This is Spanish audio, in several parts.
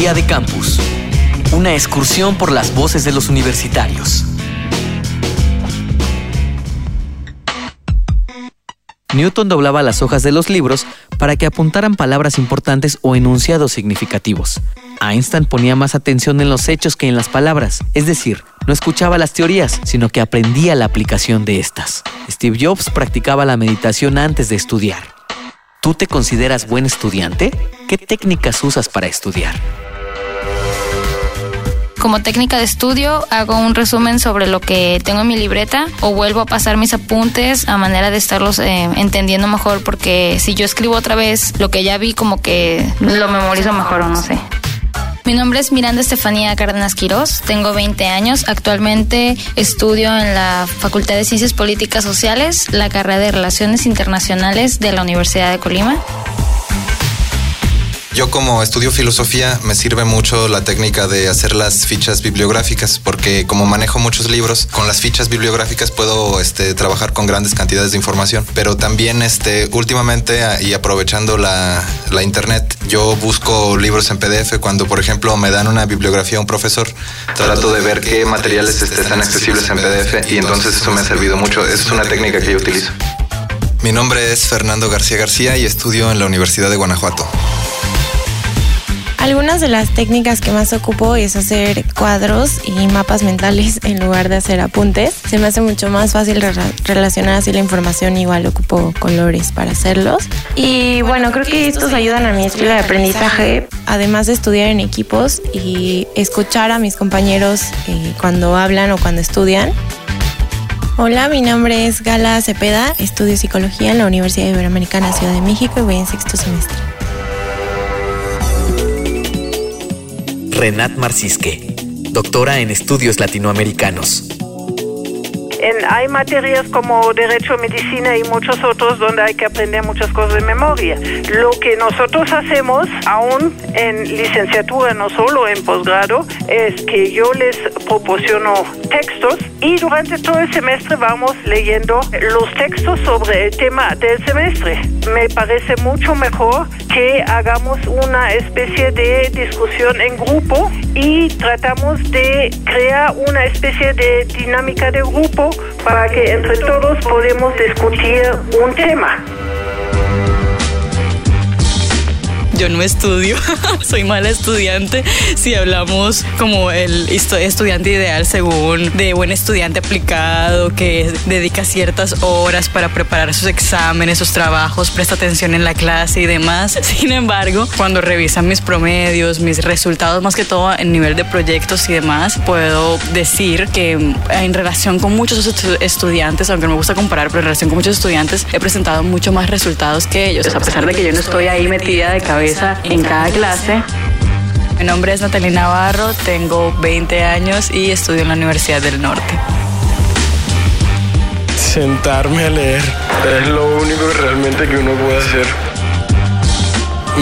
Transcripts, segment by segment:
Día de Campus. Una excursión por las voces de los universitarios. Newton doblaba las hojas de los libros para que apuntaran palabras importantes o enunciados significativos. Einstein ponía más atención en los hechos que en las palabras, es decir, no escuchaba las teorías, sino que aprendía la aplicación de estas. Steve Jobs practicaba la meditación antes de estudiar. ¿Tú te consideras buen estudiante? ¿Qué técnicas usas para estudiar? Como técnica de estudio hago un resumen sobre lo que tengo en mi libreta o vuelvo a pasar mis apuntes a manera de estarlos eh, entendiendo mejor porque si yo escribo otra vez lo que ya vi como que lo memorizo mejor o no sé. Mi nombre es Miranda Estefanía Cárdenas Quirós, tengo 20 años, actualmente estudio en la Facultad de Ciencias Políticas Sociales, la carrera de Relaciones Internacionales de la Universidad de Colima. Yo como estudio filosofía me sirve mucho la técnica de hacer las fichas bibliográficas porque como manejo muchos libros, con las fichas bibliográficas puedo este, trabajar con grandes cantidades de información. Pero también este, últimamente y aprovechando la, la internet, yo busco libros en PDF cuando por ejemplo me dan una bibliografía a un profesor, trato de ver qué materiales este, están accesibles en PDF y entonces eso me ha servido mucho. Es una técnica que yo utilizo. Mi nombre es Fernando García García y estudio en la Universidad de Guanajuato. Algunas de las técnicas que más ocupo es hacer cuadros y mapas mentales en lugar de hacer apuntes. Se me hace mucho más fácil relacionar así la información, igual ocupo colores para hacerlos. Y bueno, creo que estos ayudan a mi estilo de aprendizaje, además de estudiar en equipos y escuchar a mis compañeros eh, cuando hablan o cuando estudian. Hola, mi nombre es Gala Cepeda, estudio psicología en la Universidad Iberoamericana Ciudad de México y voy en sexto semestre. Renat Marcisque, doctora en estudios latinoamericanos hay materias como Derecho, Medicina y muchos otros donde hay que aprender muchas cosas de memoria. Lo que nosotros hacemos, aún en licenciatura, no solo en posgrado, es que yo les proporciono textos y durante todo el semestre vamos leyendo los textos sobre el tema del semestre. Me parece mucho mejor que hagamos una especie de discusión en grupo y tratamos de crear una especie de dinámica de grupo para que entre todos podamos discutir un tema. Yo no estudio, soy mala estudiante. Si hablamos como el estudiante ideal según de buen estudiante aplicado, que dedica ciertas horas para preparar sus exámenes, sus trabajos, presta atención en la clase y demás. Sin embargo, cuando revisan mis promedios, mis resultados, más que todo en nivel de proyectos y demás, puedo decir que en relación con muchos estudiantes, aunque no me gusta comparar, pero en relación con muchos estudiantes, he presentado mucho más resultados que ellos. A pesar de que yo no estoy ahí metida de cabeza en cada clase. Mi nombre es Natalie Navarro, tengo 20 años y estudio en la Universidad del Norte. Sentarme a leer es lo único realmente que uno puede hacer.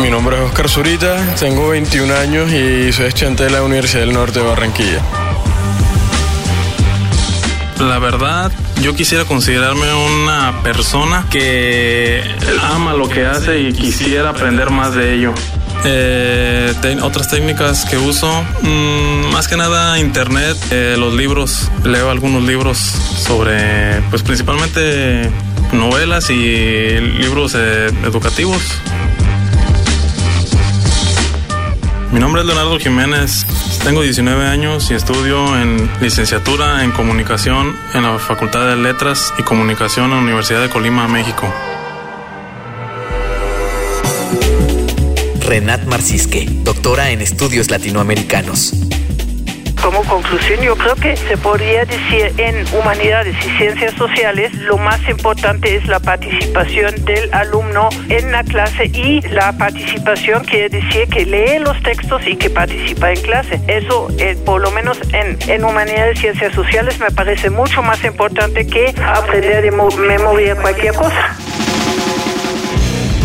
Mi nombre es Oscar Zurita, tengo 21 años y soy estudiante de la Universidad del Norte de Barranquilla. La verdad, yo quisiera considerarme una persona que ama lo que hace y quisiera aprender más de ello. Eh, otras técnicas que uso, mm, más que nada internet, eh, los libros, leo algunos libros sobre, pues principalmente novelas y libros eh, educativos. Mi nombre es Leonardo Jiménez, tengo 19 años y estudio en licenciatura en comunicación en la Facultad de Letras y Comunicación en la Universidad de Colima, México. Renat Marcisque, doctora en estudios latinoamericanos como conclusión, yo creo que se podría decir en humanidades y ciencias sociales, lo más importante es la participación del alumno en la clase y la participación quiere decir que lee los textos y que participa en clase. Eso, eh, por lo menos en, en humanidades y ciencias sociales, me parece mucho más importante que aprender de memoria cualquier cosa.